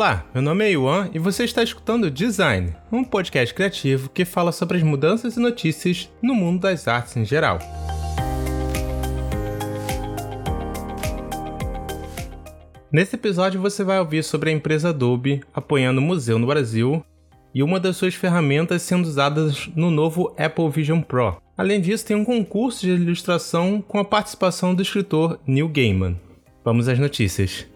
Olá, meu nome é Iwan e você está escutando Design, um podcast criativo que fala sobre as mudanças e notícias no mundo das artes em geral. Nesse episódio você vai ouvir sobre a empresa Adobe apoiando o museu no Brasil e uma das suas ferramentas sendo usadas no novo Apple Vision Pro. Além disso, tem um concurso de ilustração com a participação do escritor Neil Gaiman. Vamos às notícias.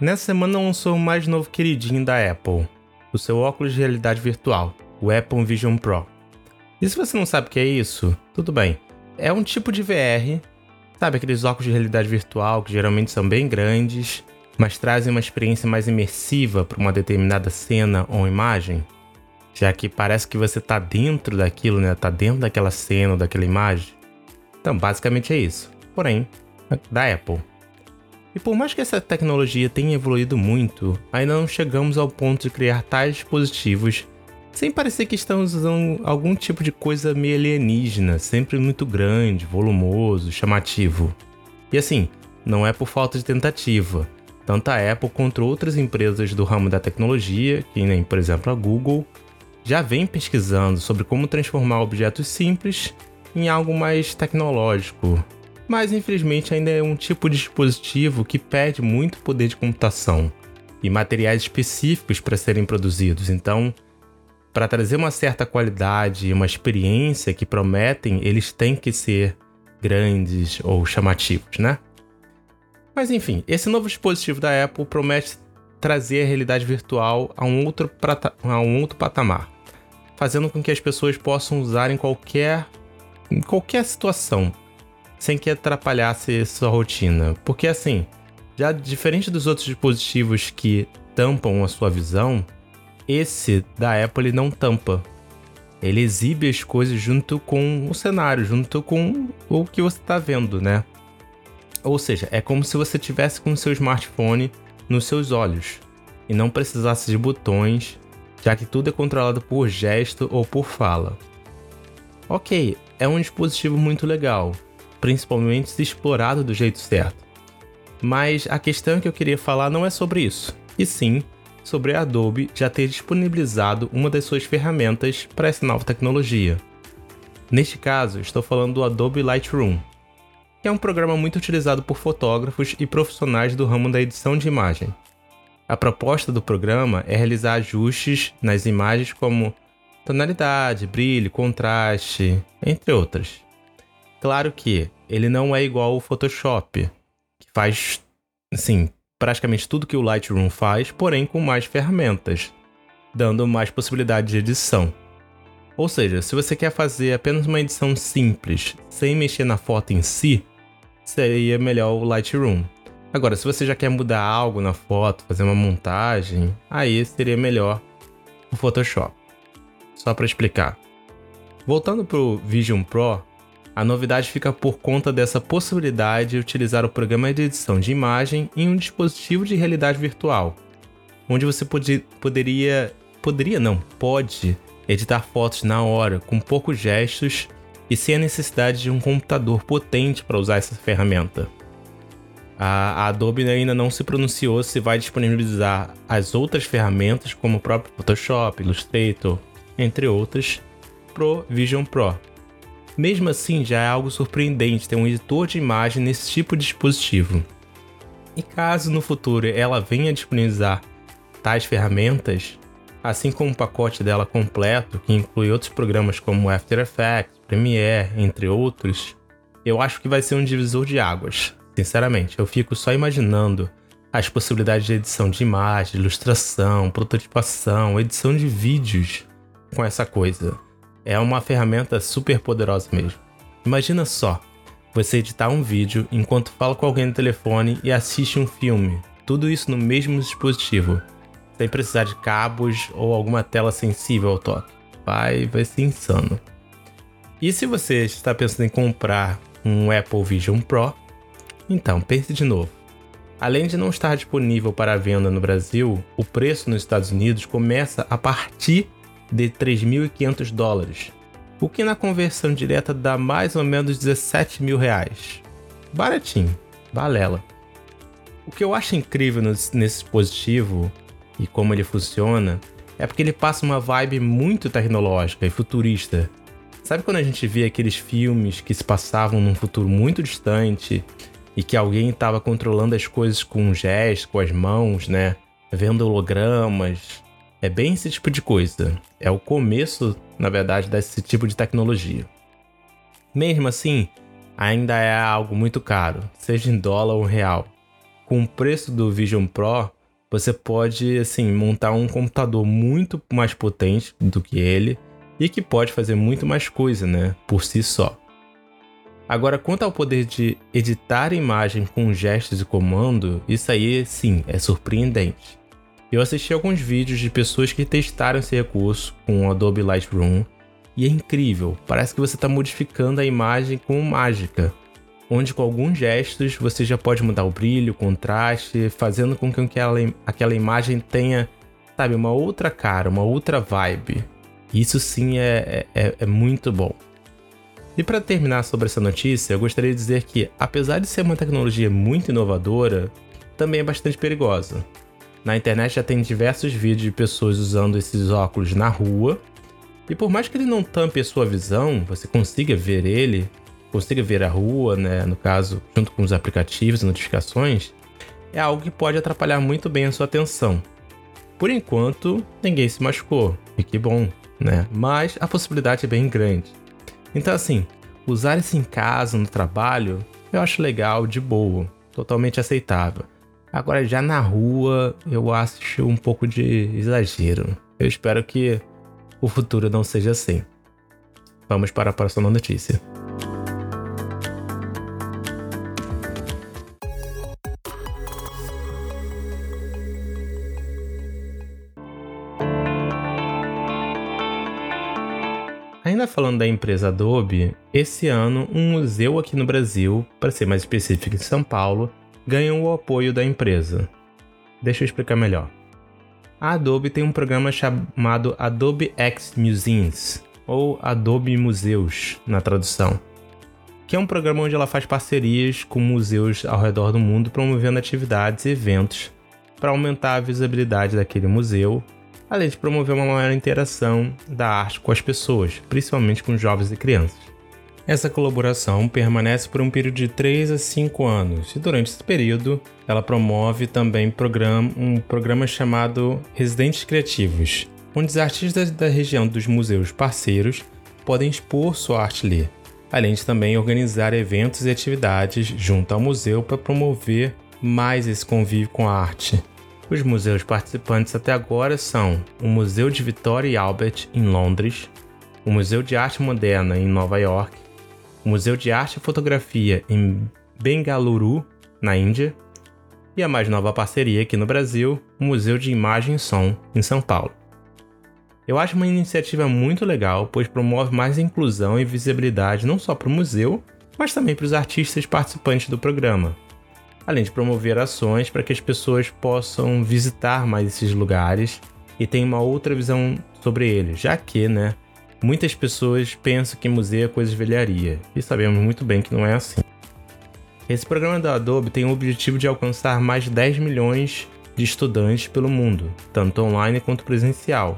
Nessa semana lançou o mais novo queridinho da Apple, o seu óculos de realidade virtual, o Apple Vision Pro. E se você não sabe o que é isso, tudo bem. É um tipo de VR, sabe aqueles óculos de realidade virtual que geralmente são bem grandes, mas trazem uma experiência mais imersiva para uma determinada cena ou imagem? Já que parece que você está dentro daquilo, né? Tá dentro daquela cena ou daquela imagem. Então, basicamente é isso. Porém, da Apple. E por mais que essa tecnologia tenha evoluído muito, ainda não chegamos ao ponto de criar tais dispositivos sem parecer que estamos usando algum tipo de coisa meio alienígena, sempre muito grande, volumoso, chamativo. E assim, não é por falta de tentativa. Tanto a Apple quanto outras empresas do ramo da tecnologia, que nem por exemplo a Google, já vem pesquisando sobre como transformar objetos simples em algo mais tecnológico, mas infelizmente ainda é um tipo de dispositivo que pede muito poder de computação e materiais específicos para serem produzidos. Então, para trazer uma certa qualidade e uma experiência que prometem, eles têm que ser grandes ou chamativos, né? Mas enfim, esse novo dispositivo da Apple promete trazer a realidade virtual a um outro, a um outro patamar, fazendo com que as pessoas possam usar em qualquer, em qualquer situação, sem que atrapalhasse sua rotina. Porque assim, já diferente dos outros dispositivos que tampam a sua visão, esse da Apple não tampa. Ele exibe as coisas junto com o cenário, junto com o que você está vendo, né? Ou seja, é como se você tivesse com o seu smartphone nos seus olhos e não precisasse de botões, já que tudo é controlado por gesto ou por fala. Ok, é um dispositivo muito legal, principalmente se explorado do jeito certo. Mas a questão que eu queria falar não é sobre isso, e sim sobre a Adobe já ter disponibilizado uma das suas ferramentas para essa nova tecnologia. Neste caso, estou falando do Adobe Lightroom, que é um programa muito utilizado por fotógrafos e profissionais do ramo da edição de imagem. A proposta do programa é realizar ajustes nas imagens como tonalidade, brilho, contraste, entre outras. Claro que ele não é igual ao Photoshop, que faz, assim, praticamente tudo que o Lightroom faz, porém com mais ferramentas, dando mais possibilidade de edição. Ou seja, se você quer fazer apenas uma edição simples, sem mexer na foto em si, seria melhor o Lightroom. Agora, se você já quer mudar algo na foto, fazer uma montagem, aí seria melhor o Photoshop. Só para explicar. Voltando para o Vision Pro, a novidade fica por conta dessa possibilidade de utilizar o programa de edição de imagem em um dispositivo de realidade virtual, onde você pode, poderia, poderia não, pode editar fotos na hora com poucos gestos e sem a necessidade de um computador potente para usar essa ferramenta. A, Adobe ainda não se pronunciou se vai disponibilizar as outras ferramentas como o próprio Photoshop, Illustrator, entre outras, pro Vision Pro, mesmo assim, já é algo surpreendente ter um editor de imagem nesse tipo de dispositivo. E caso no futuro ela venha disponibilizar tais ferramentas, assim como o pacote dela completo, que inclui outros programas como After Effects, Premiere, entre outros, eu acho que vai ser um divisor de águas. Sinceramente, eu fico só imaginando as possibilidades de edição de imagem, ilustração, prototipação, edição de vídeos com essa coisa. É uma ferramenta super poderosa mesmo. Imagina só, você editar um vídeo enquanto fala com alguém no telefone e assiste um filme. Tudo isso no mesmo dispositivo, sem precisar de cabos ou alguma tela sensível ao toque. Vai, vai ser insano. E se você está pensando em comprar um Apple Vision Pro, então pense de novo. Além de não estar disponível para venda no Brasil, o preço nos Estados Unidos começa a partir de 3.500 dólares, o que na conversão direta dá mais ou menos 17 mil reais. Baratinho, balela. O que eu acho incrível nesse dispositivo e como ele funciona é porque ele passa uma vibe muito tecnológica e futurista. Sabe quando a gente vê aqueles filmes que se passavam num futuro muito distante e que alguém estava controlando as coisas com um gesto, com as mãos, né? Vendo hologramas. É bem esse tipo de coisa. É o começo, na verdade, desse tipo de tecnologia. Mesmo assim, ainda é algo muito caro, seja em dólar ou real. Com o preço do Vision Pro, você pode assim montar um computador muito mais potente do que ele e que pode fazer muito mais coisa, né, por si só. Agora, quanto ao poder de editar imagem com gestos e comando, isso aí sim é surpreendente. Eu assisti alguns vídeos de pessoas que testaram esse recurso com o Adobe Lightroom e é incrível, parece que você está modificando a imagem com mágica, onde com alguns gestos você já pode mudar o brilho, o contraste, fazendo com que aquela, aquela imagem tenha, sabe, uma outra cara, uma outra vibe. Isso sim é, é, é muito bom. E para terminar sobre essa notícia, eu gostaria de dizer que, apesar de ser uma tecnologia muito inovadora, também é bastante perigosa. Na internet já tem diversos vídeos de pessoas usando esses óculos na rua, e por mais que ele não tampe a sua visão, você consiga ver ele, consiga ver a rua, né, no caso, junto com os aplicativos e notificações, é algo que pode atrapalhar muito bem a sua atenção. Por enquanto, ninguém se machucou, e que bom, né? Mas a possibilidade é bem grande. Então, assim, usar isso em casa, no trabalho, eu acho legal, de boa, totalmente aceitável. Agora, já na rua, eu acho um pouco de exagero. Eu espero que o futuro não seja assim. Vamos para a próxima notícia. Ainda falando da empresa Adobe, esse ano um museu aqui no Brasil, para ser mais específico em São Paulo, ganhou o apoio da empresa. Deixa eu explicar melhor. A Adobe tem um programa chamado Adobe X Museums, ou Adobe Museus na tradução, que é um programa onde ela faz parcerias com museus ao redor do mundo promovendo atividades e eventos para aumentar a visibilidade daquele museu além de promover uma maior interação da arte com as pessoas, principalmente com jovens e crianças. Essa colaboração permanece por um período de 3 a 5 anos, e durante esse período ela promove também um programa chamado Residentes Criativos, onde os artistas da região dos museus parceiros podem expor sua arte ali, além de também organizar eventos e atividades junto ao museu para promover mais esse convívio com a arte. Os museus participantes até agora são o Museu de Victoria e Albert, em Londres, o Museu de Arte Moderna, em Nova York, o Museu de Arte e Fotografia, em Bengaluru, na Índia, e a mais nova parceria aqui no Brasil, o Museu de Imagem e Som, em São Paulo. Eu acho uma iniciativa muito legal, pois promove mais inclusão e visibilidade não só para o museu, mas também para os artistas participantes do programa, além de promover ações para que as pessoas possam visitar mais esses lugares e tenham uma outra visão sobre eles, já que, né, muitas pessoas pensam que museu é coisa de velharia, e sabemos muito bem que não é assim. Esse programa da Adobe tem o objetivo de alcançar mais de 10 milhões de estudantes pelo mundo, tanto online quanto presencial,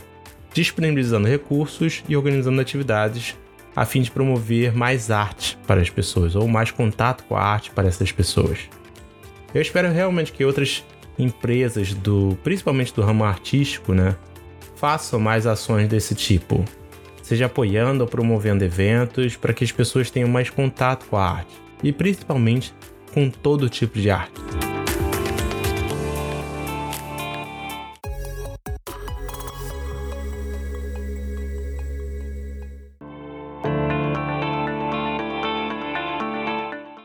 disponibilizando recursos e organizando atividades a fim de promover mais arte para as pessoas, ou mais contato com a arte para essas pessoas. Eu espero realmente que outras empresas do, principalmente do ramo artístico, né, façam mais ações desse tipo, seja apoiando ou promovendo eventos para que as pessoas tenham mais contato com a arte e principalmente com todo tipo de arte.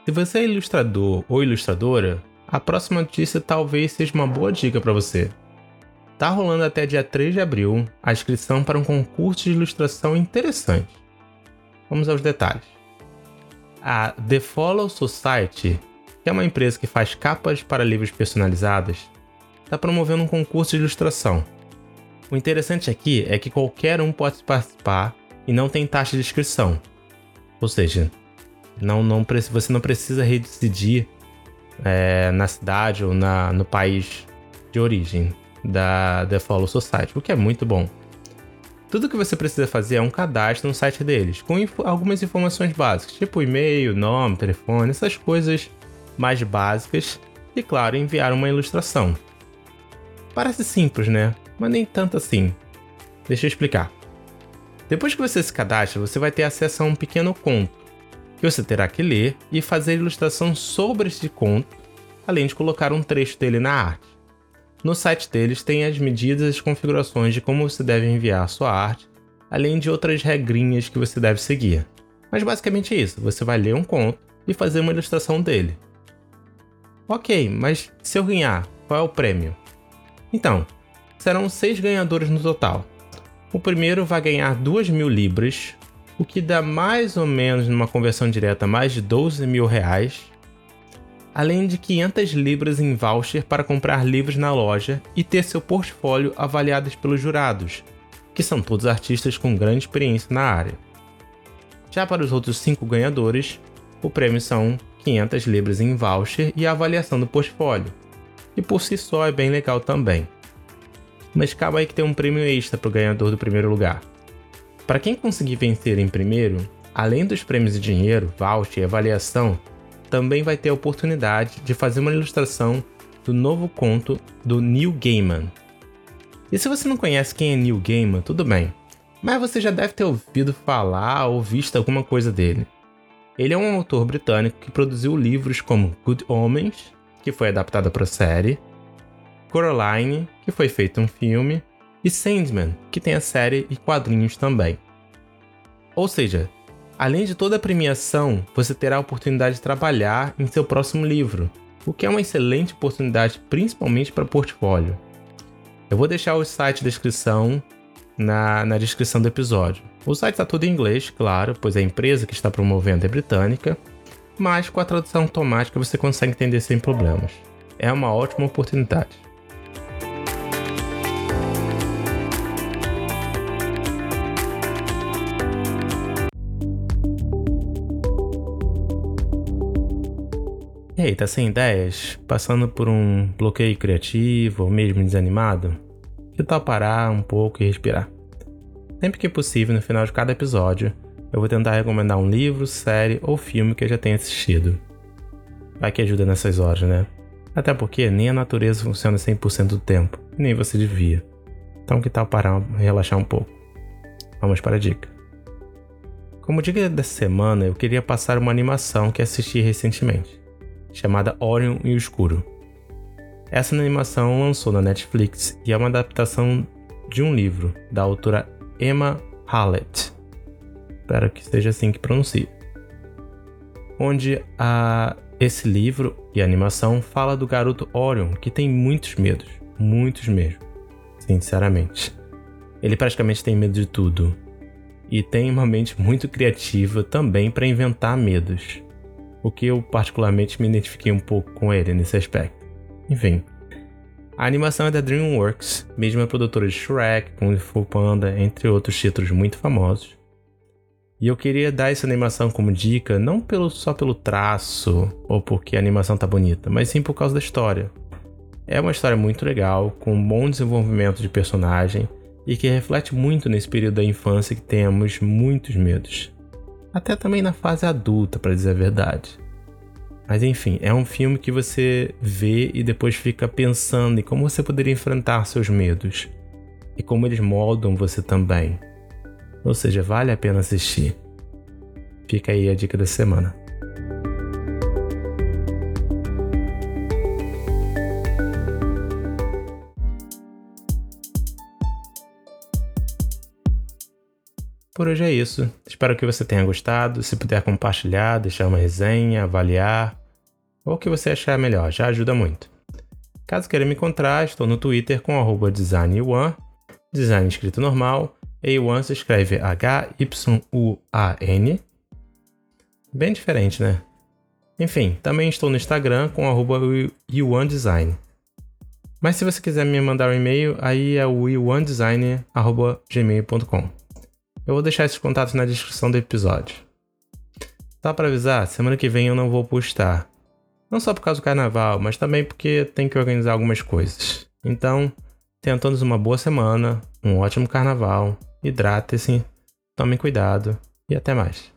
Se você é ilustrador ou ilustradora, a próxima notícia talvez seja uma boa dica para você. Tá rolando até dia 3 de abril a inscrição para um concurso de ilustração interessante. Vamos aos detalhes. A The Follow Society, que é uma empresa que faz capas para livros personalizadas, está promovendo um concurso de ilustração. O interessante aqui é que qualquer um pode participar e não tem taxa de inscrição. Ou seja, não, não, você não precisa residir é, na cidade ou na, no país de origem da The Follow Society, o que é muito bom. Tudo que você precisa fazer é um cadastro no site deles, com info algumas informações básicas, tipo e-mail, nome, telefone, essas coisas mais básicas, e claro, enviar uma ilustração. Parece simples, né? Mas nem tanto assim. Deixa eu explicar. Depois que você se cadastra, você vai ter acesso a um pequeno conto, que você terá que ler e fazer ilustração sobre esse conto, além de colocar um trecho dele na arte. No site deles tem as medidas e as configurações de como você deve enviar sua arte, além de outras regrinhas que você deve seguir. Mas basicamente é isso: você vai ler um conto e fazer uma ilustração dele. Ok, mas se eu ganhar, qual é o prêmio? Então, serão seis ganhadores no total. O primeiro vai ganhar 2 mil libras, o que dá mais ou menos numa conversão direta mais de 12 mil reais além de 500 libras em voucher para comprar livros na loja e ter seu portfólio avaliado pelos jurados, que são todos artistas com grande experiência na área. Já para os outros cinco ganhadores, o prêmio são 500 libras em voucher e a avaliação do portfólio, e por si só é bem legal também. Mas calma aí que tem um prêmio extra para o ganhador do primeiro lugar. Para quem conseguir vencer em primeiro, além dos prêmios de dinheiro, voucher e avaliação, também vai ter a oportunidade de fazer uma ilustração do novo conto do Neil Gaiman. E se você não conhece quem é Neil Gaiman, tudo bem, mas você já deve ter ouvido falar ou visto alguma coisa dele. Ele é um autor britânico que produziu livros como Good Omens, que foi adaptada para série, Coraline, que foi feito um filme, e Sandman, que tem a série e quadrinhos também. Ou seja, Além de toda a premiação, você terá a oportunidade de trabalhar em seu próximo livro, o que é uma excelente oportunidade principalmente para portfólio. Eu vou deixar o site de descrição na, na descrição do episódio. O site está todo em inglês, claro, pois a empresa que está promovendo é britânica, mas com a tradução automática você consegue entender sem problemas. É uma ótima oportunidade. E aí, tá sem ideias? Passando por um bloqueio criativo ou mesmo desanimado? Que tal parar um pouco e respirar? Sempre que possível, no final de cada episódio, eu vou tentar recomendar um livro, série ou filme que eu já tenha assistido. Vai que ajuda nessas horas, né? Até porque nem a natureza funciona 100% do tempo, nem você devia. Então que tal parar e relaxar um pouco? Vamos para a dica. Como dica dessa semana, eu queria passar uma animação que assisti recentemente chamada Orion e o Escuro. Essa animação lançou na Netflix e é uma adaptação de um livro da autora Emma Hallett. Espero que seja assim que pronuncie. Onde a, esse livro e animação fala do garoto Orion que tem muitos medos, muitos mesmo, sinceramente. Ele praticamente tem medo de tudo e tem uma mente muito criativa também para inventar medos o que eu particularmente me identifiquei um pouco com ele nesse aspecto. Enfim, a animação é da DreamWorks, mesma produtora de Shrek, Kung Fu Panda, entre outros títulos muito famosos. E eu queria dar essa animação como dica não pelo, só pelo traço ou porque a animação tá bonita, mas sim por causa da história. É uma história muito legal, com um bom desenvolvimento de personagem e que reflete muito nesse período da infância que temos muitos medos até também na fase adulta, para dizer a verdade. Mas enfim, é um filme que você vê e depois fica pensando em como você poderia enfrentar seus medos e como eles moldam você também. Ou seja, vale a pena assistir. Fica aí a dica da semana. Por hoje é isso. Espero que você tenha gostado. Se puder compartilhar, deixar uma resenha, avaliar, ou o que você achar melhor, já ajuda muito. Caso queira me encontrar, estou no Twitter com arroba design1, design escrito normal, A1 se escreve H-Y-U-A-N. Bem diferente, né? Enfim, também estou no Instagram com arroba Design. Mas se você quiser me mandar um e-mail, aí é o weonedesigner.gmail.com. Eu vou deixar esses contatos na descrição do episódio. Só para avisar, semana que vem eu não vou postar. Não só por causa do carnaval, mas também porque tem que organizar algumas coisas. Então, tenham todos uma boa semana, um ótimo carnaval, hidratem-se, tomem cuidado e até mais.